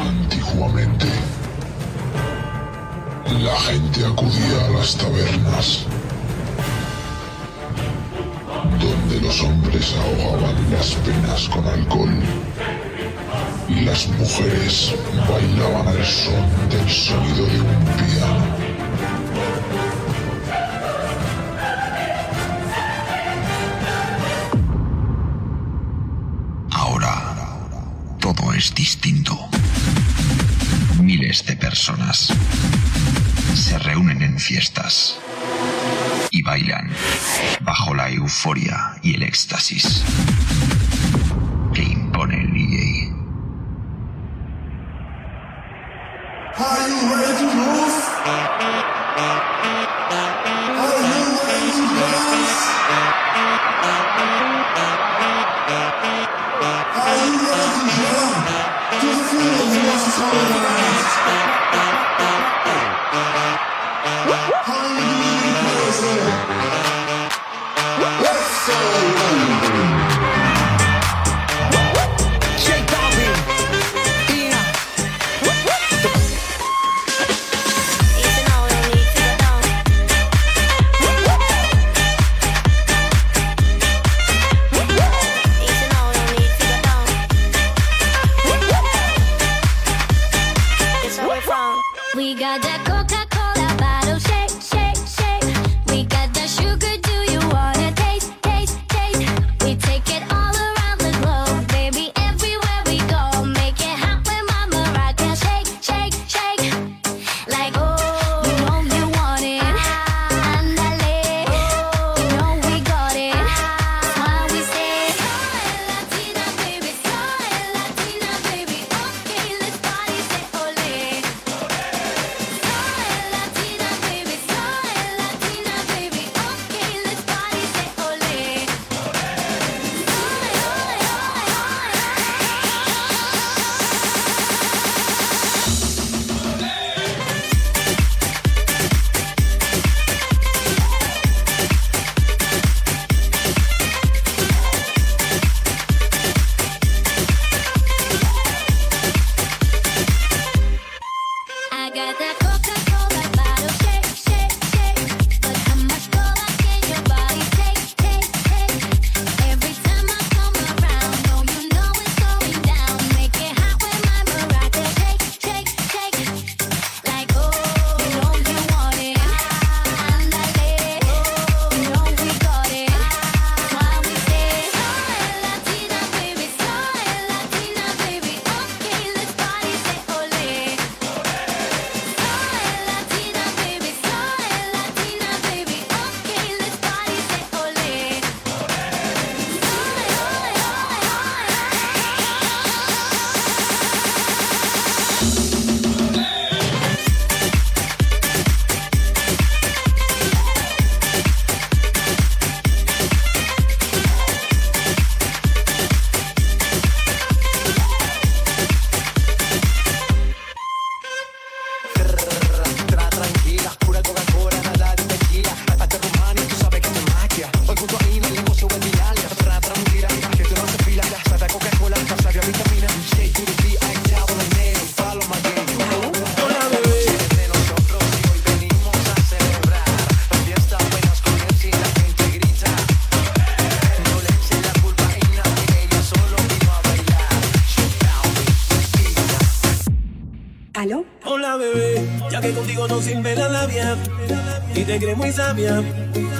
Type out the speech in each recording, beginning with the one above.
Antiguamente, la gente acudía a las tabernas, donde los hombres ahogaban las penas con alcohol y las mujeres bailaban al son del sonido de un pie. euforia y el éxtasis.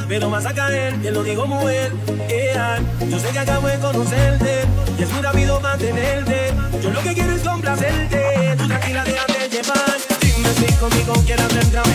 pero vas a caer, te lo digo muy bien. Yo sé que acabo de conocerte y es muy rápido mantenerte. Yo lo que quiero es complacerte, tú tranquila déjate llevar. Dime si conmigo quieras entrar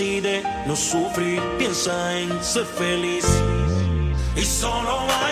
decide no sufrir, piensa en ser feliz. Y solo va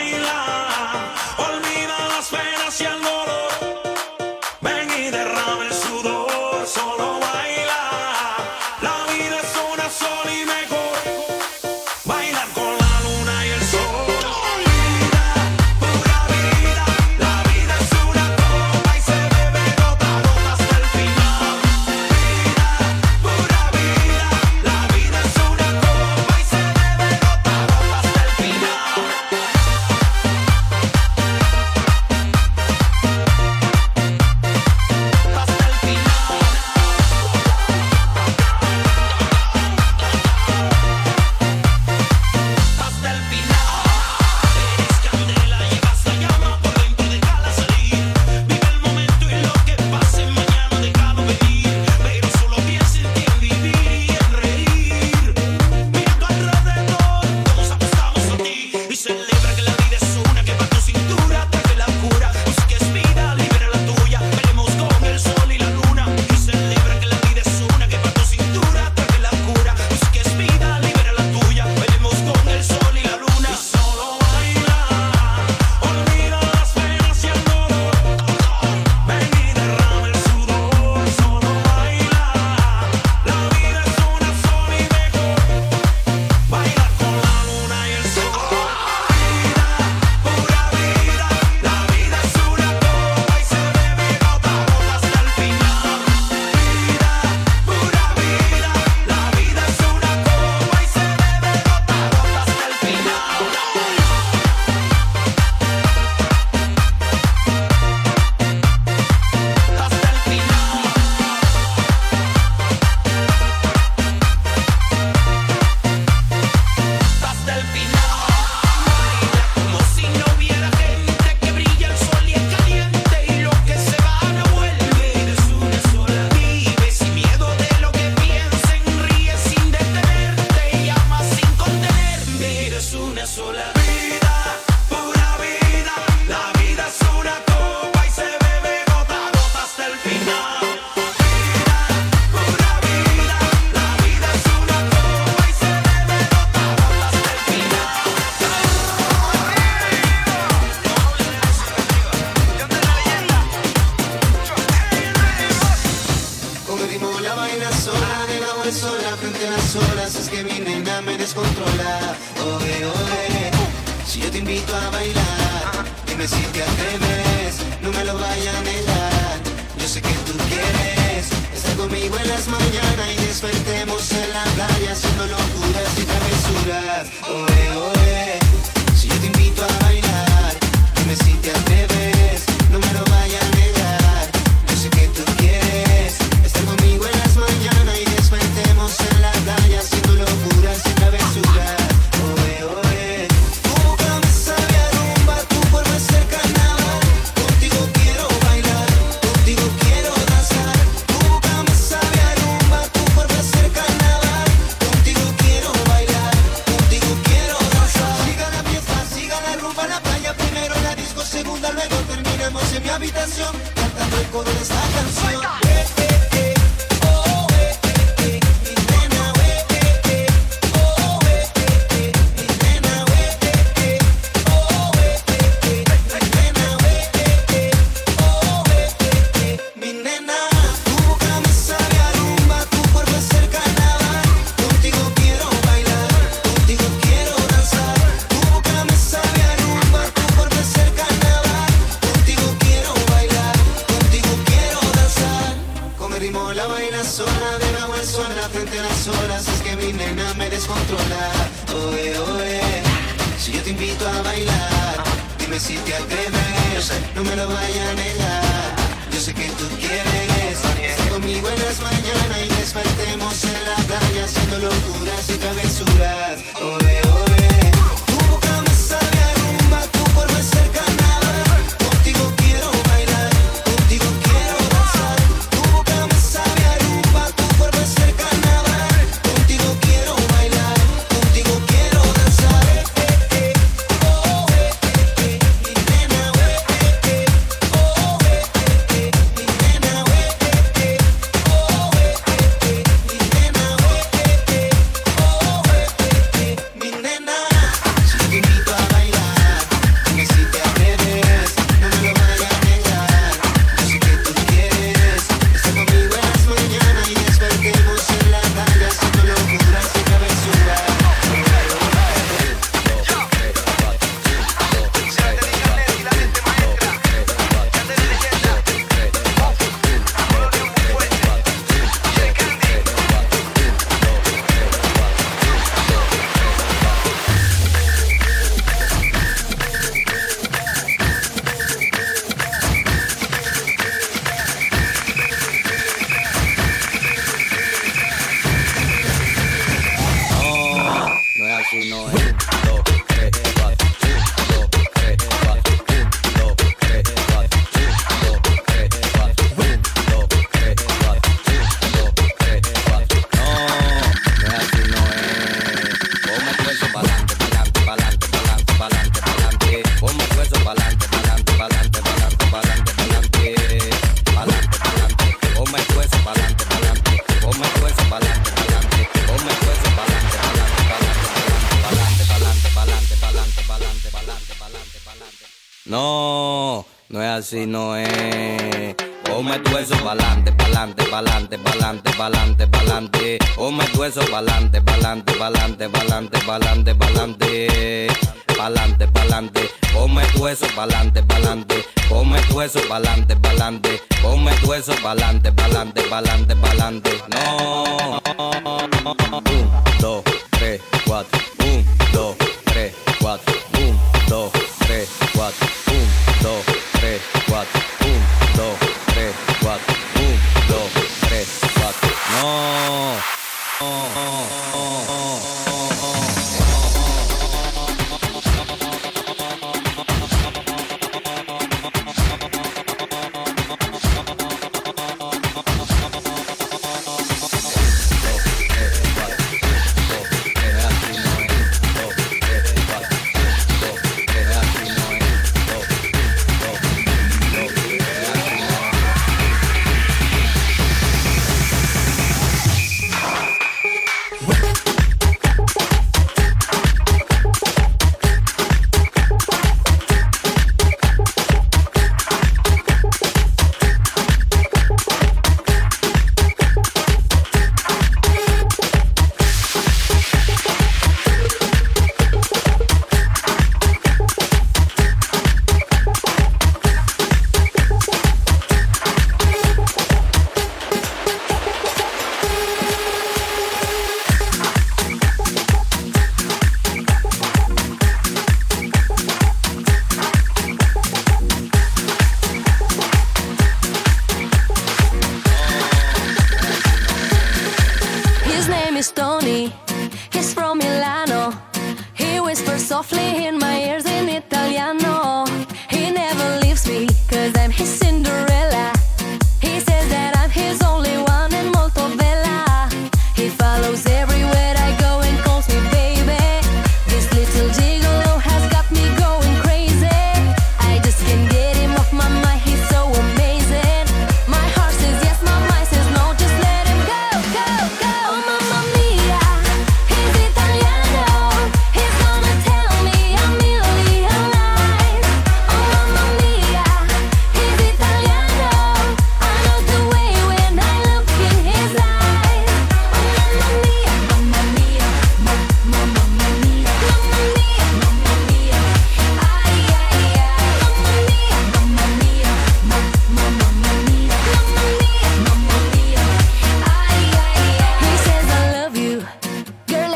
me suena frente a las olas es que mi nena me descontrola. Oe, oe, si yo te invito a bailar, dime si te atreves, no me lo vaya a negar. Yo sé que tú quieres, estar conmigo en las mañanas y despertemos en la playa haciendo locuras y travesuras. Oe, oe.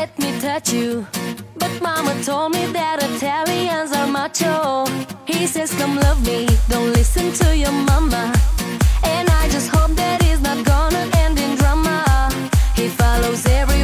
let me touch you. But mama told me that Italians are macho. He says, Come love me, don't listen to your mama. And I just hope that he's not gonna end in drama. He follows every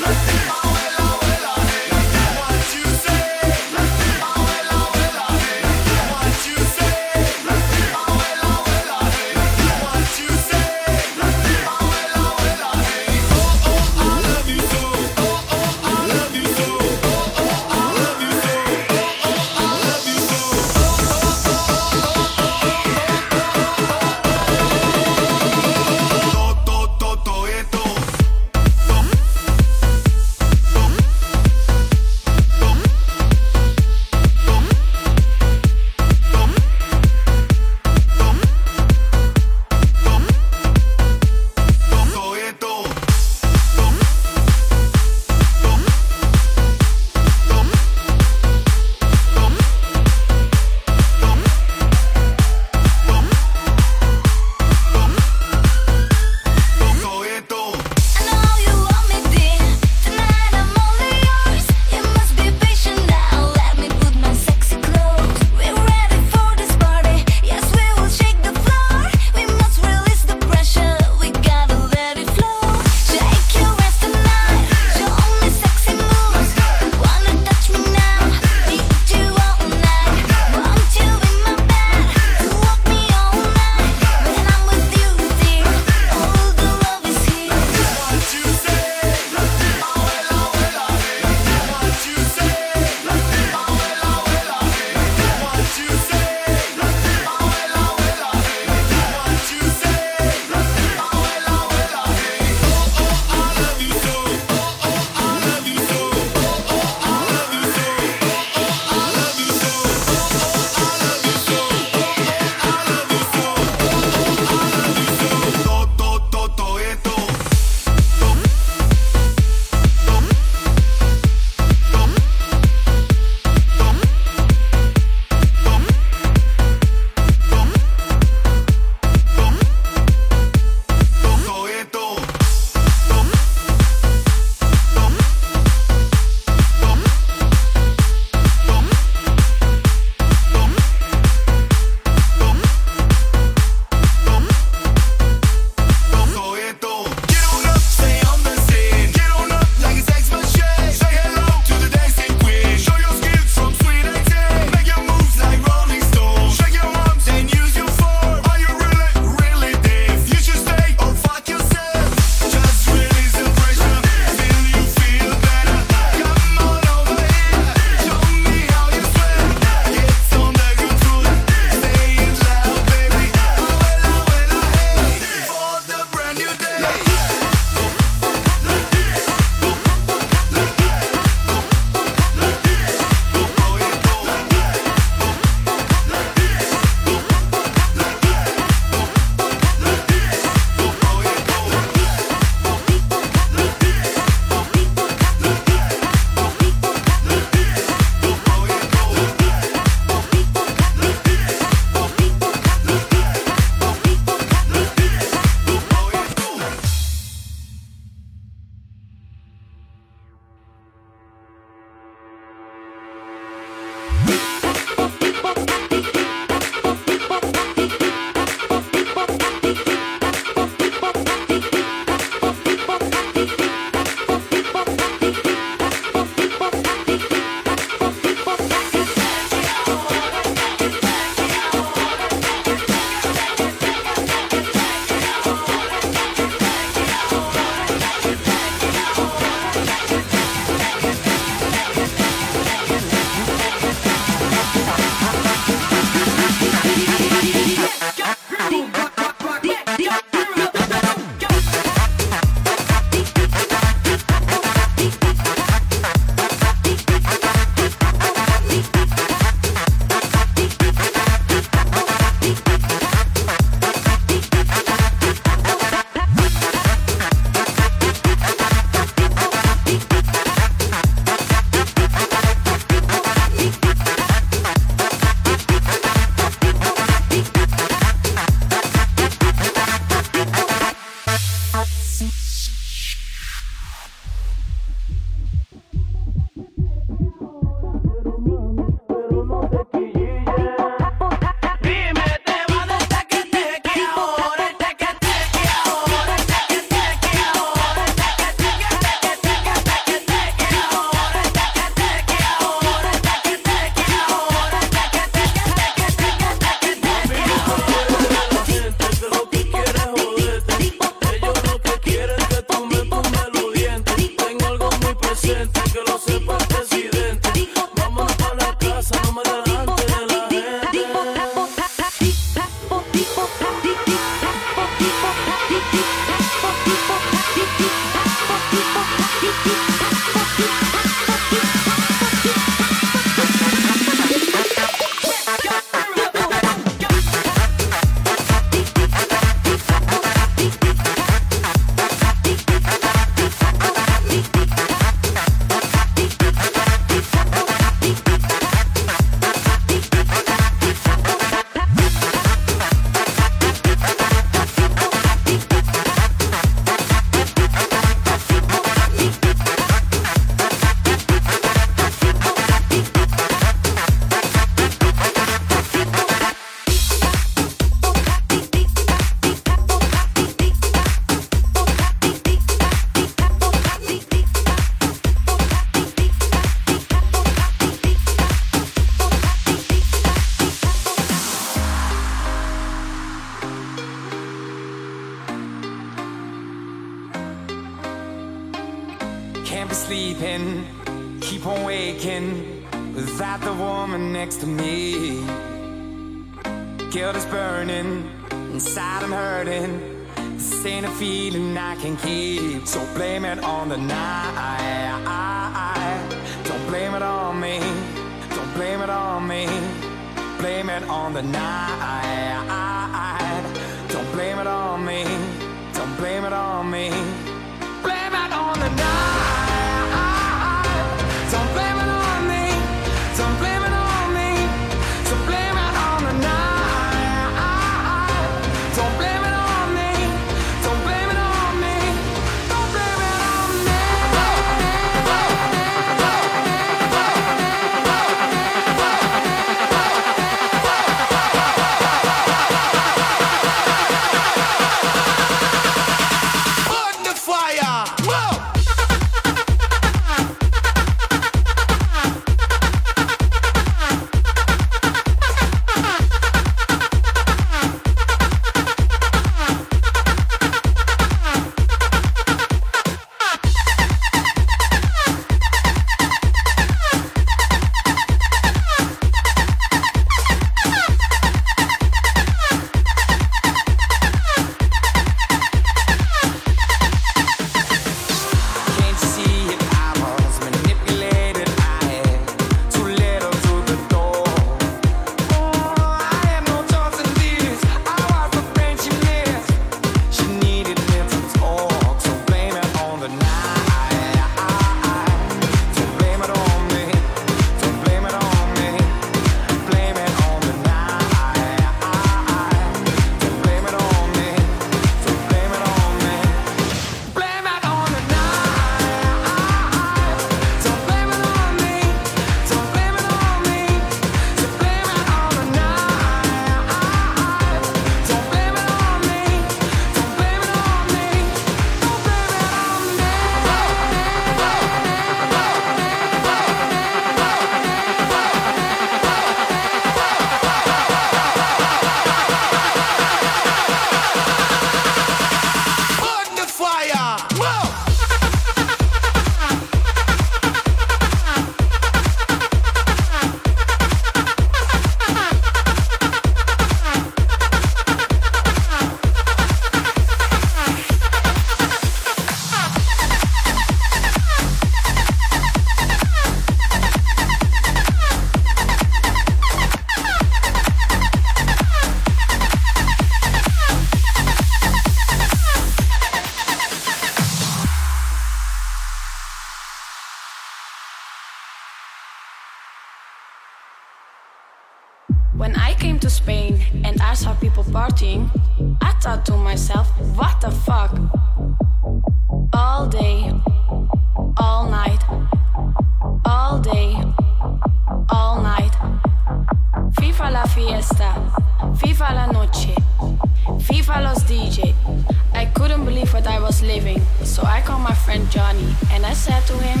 living. So I called my friend Johnny and I said to him,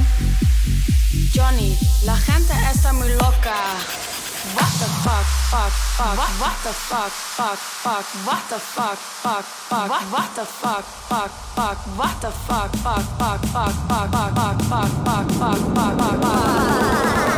Johnny, la gente está muy loca. What the fuck, fuck, fuck, what, what the fuck, fuck, fuck, what the fuck, fuck, fuck, what, what the fuck, fuck, fuck, what the fuck, fuck, fuck, fuck, fuck, fuck, fuck, fuck, fuck, fuck, fuck, fuck, fuck.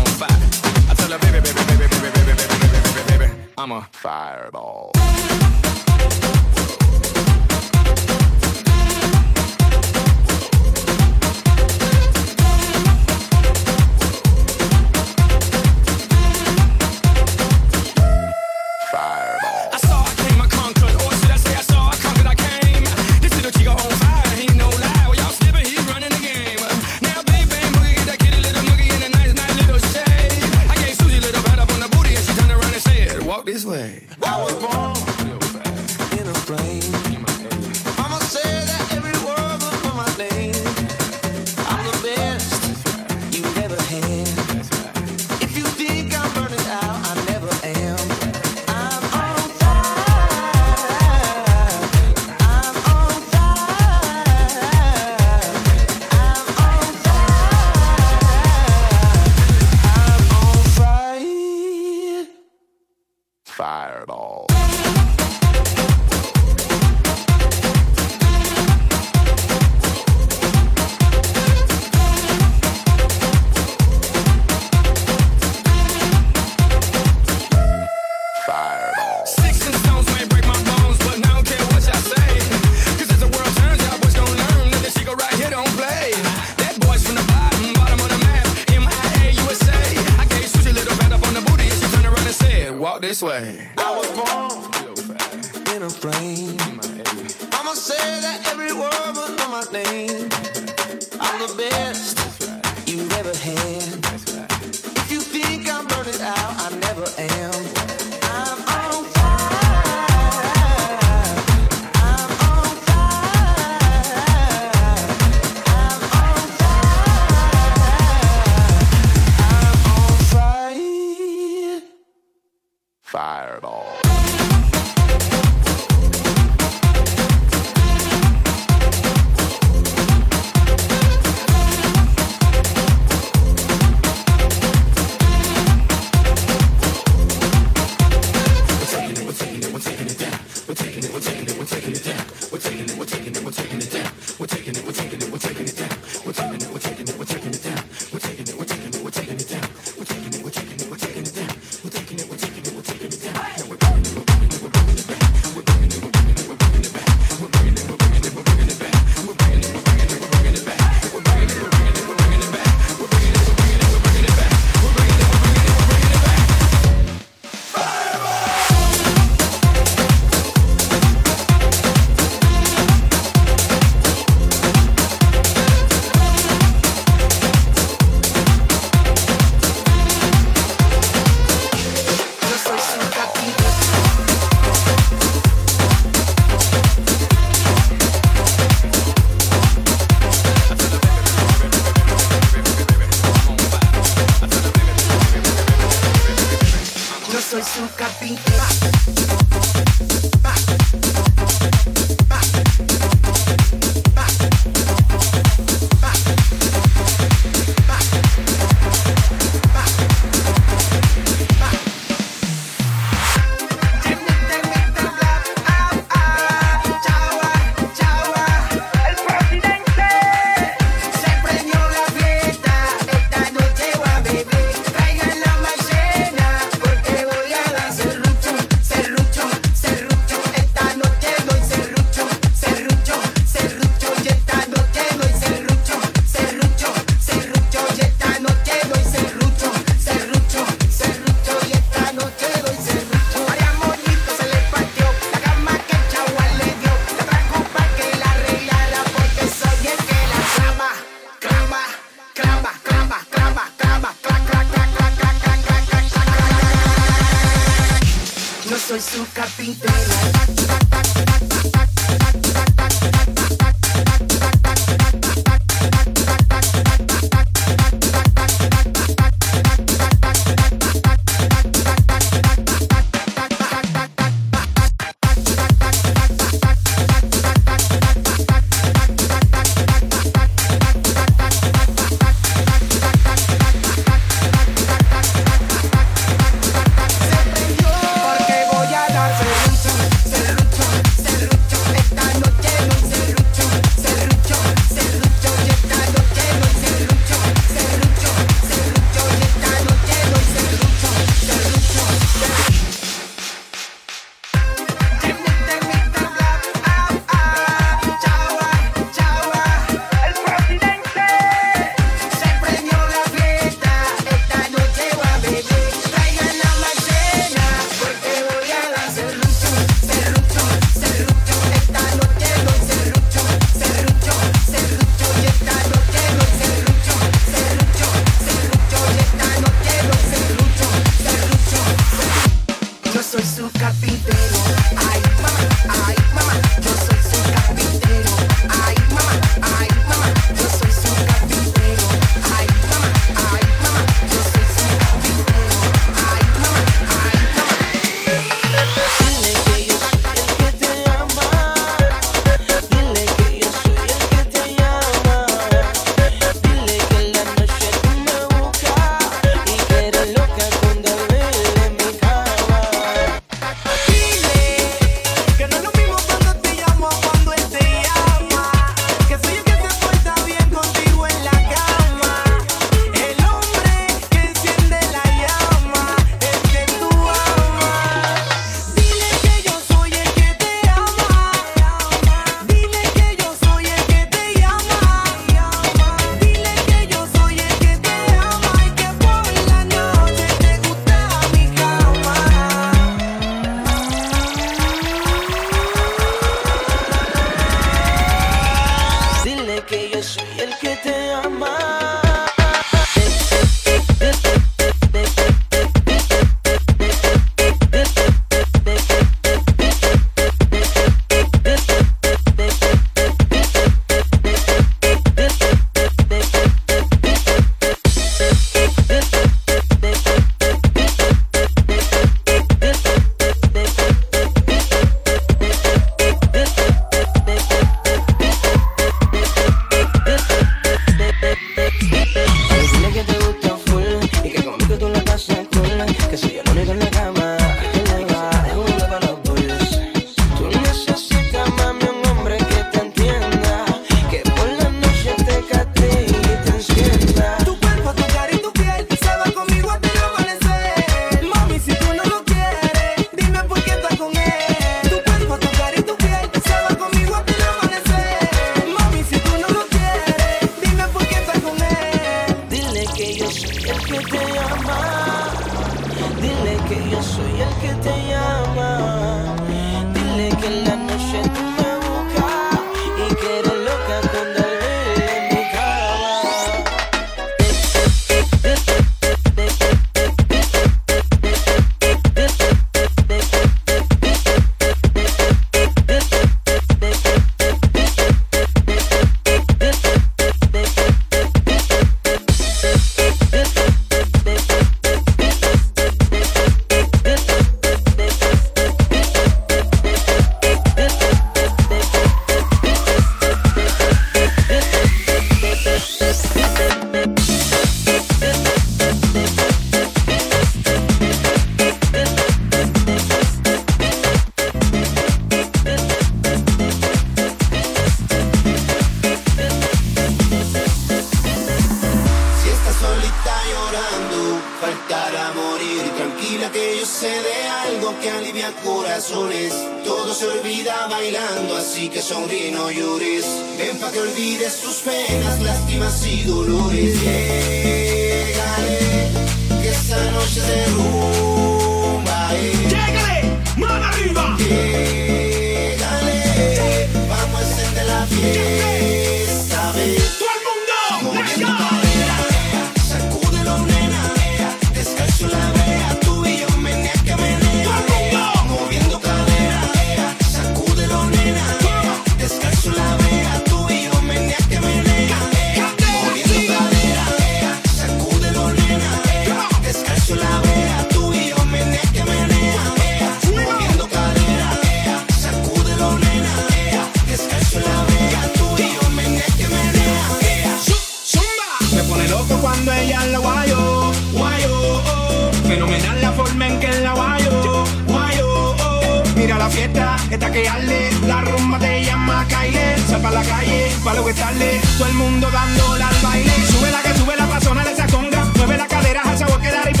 rumba te llama Kyle. Sal pa' la calle, pa' lo que. Todo el mundo dándola al baile. Sube la que sube la pa' sonar esa conga. Mueve la cadera al sabor que dar y.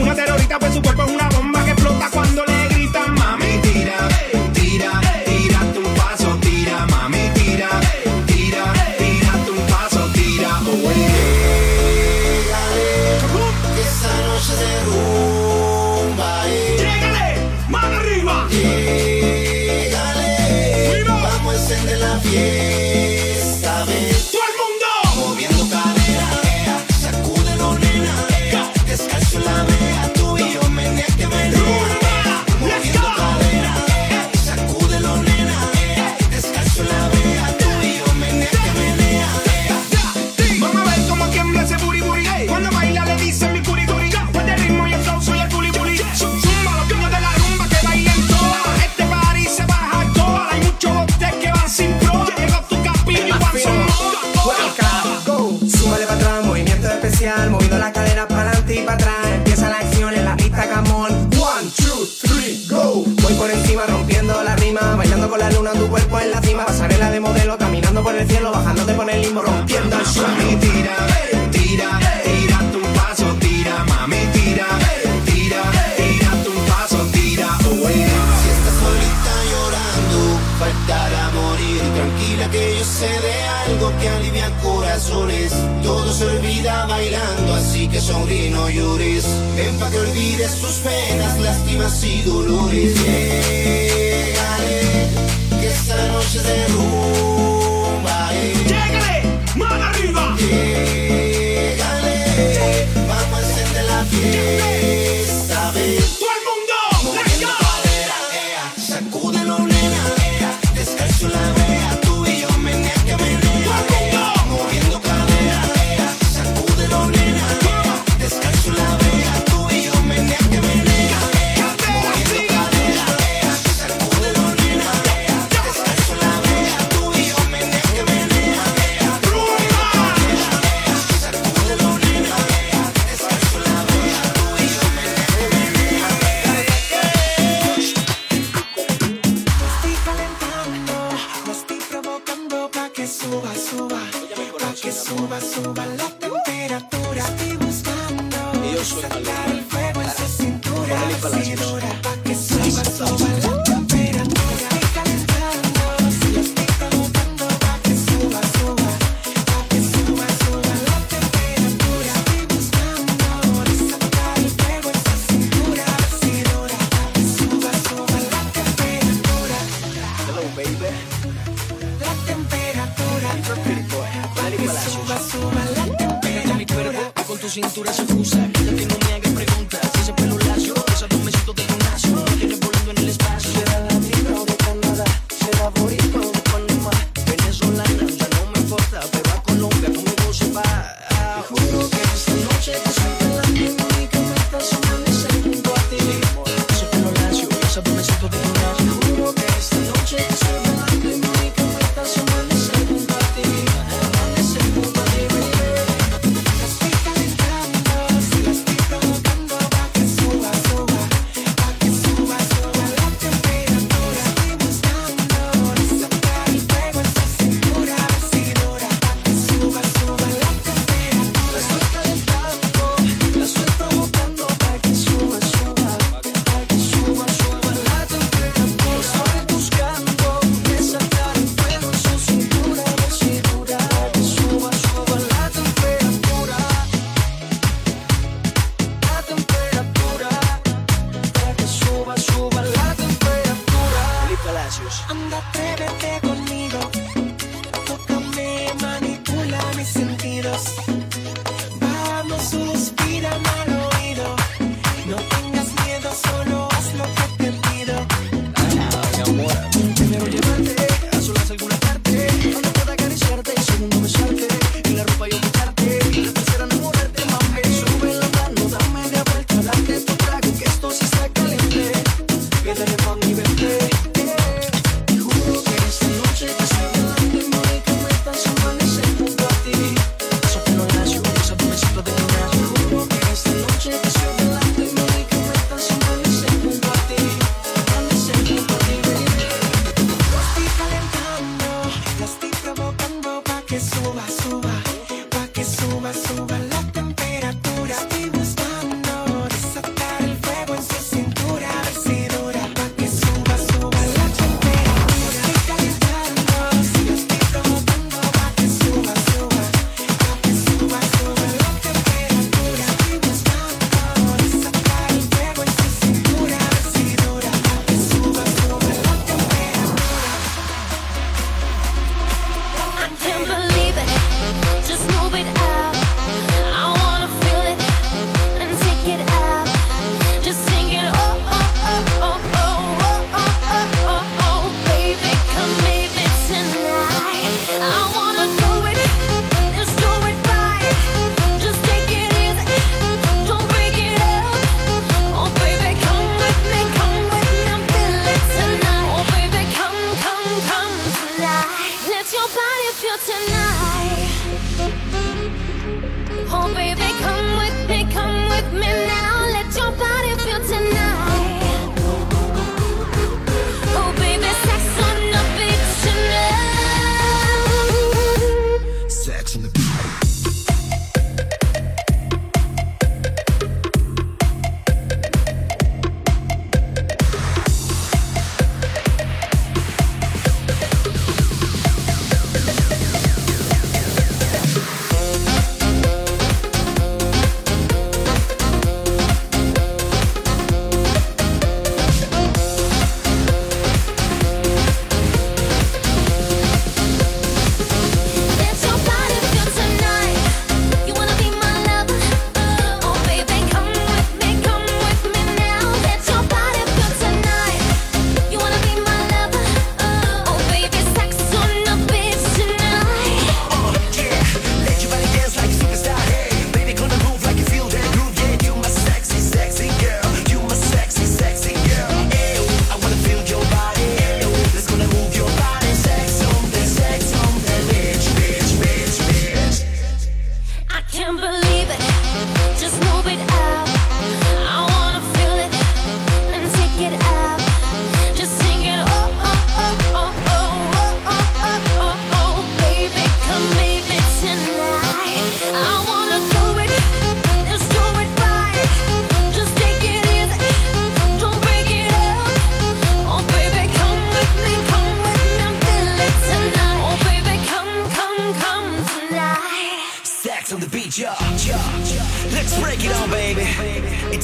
Una terrorita por pues, su cuerpo aunando tu cuerpo en la cima, pasarela de modelo, caminando por el cielo, bajándote por el limbo, rompiendo el suelo. Mami, tira, tira, tírate un paso, tira, mami, tira, tira, tírate un paso, tira. Si estás solita llorando, faltará morir, tranquila que yo sé de algo que alivia corazones. Todo se olvida bailando, así que sonríe no llores. Ven pa' que olvides tus penas, lástimas y dolores. Yeah esta noche de rumba. ¡Llegale! ¡Mano arriba! Llegale, vamos a encender la fiesta, ven. suba, suba, pa' que suba, suba la temperatura. Estoy buscando sacar el fuego en su cintura. que suba, suba, pa' que suba, suba.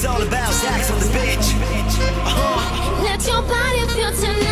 all about sex on the beach. Uh-huh. Let your body feel tonight.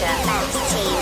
大战开始。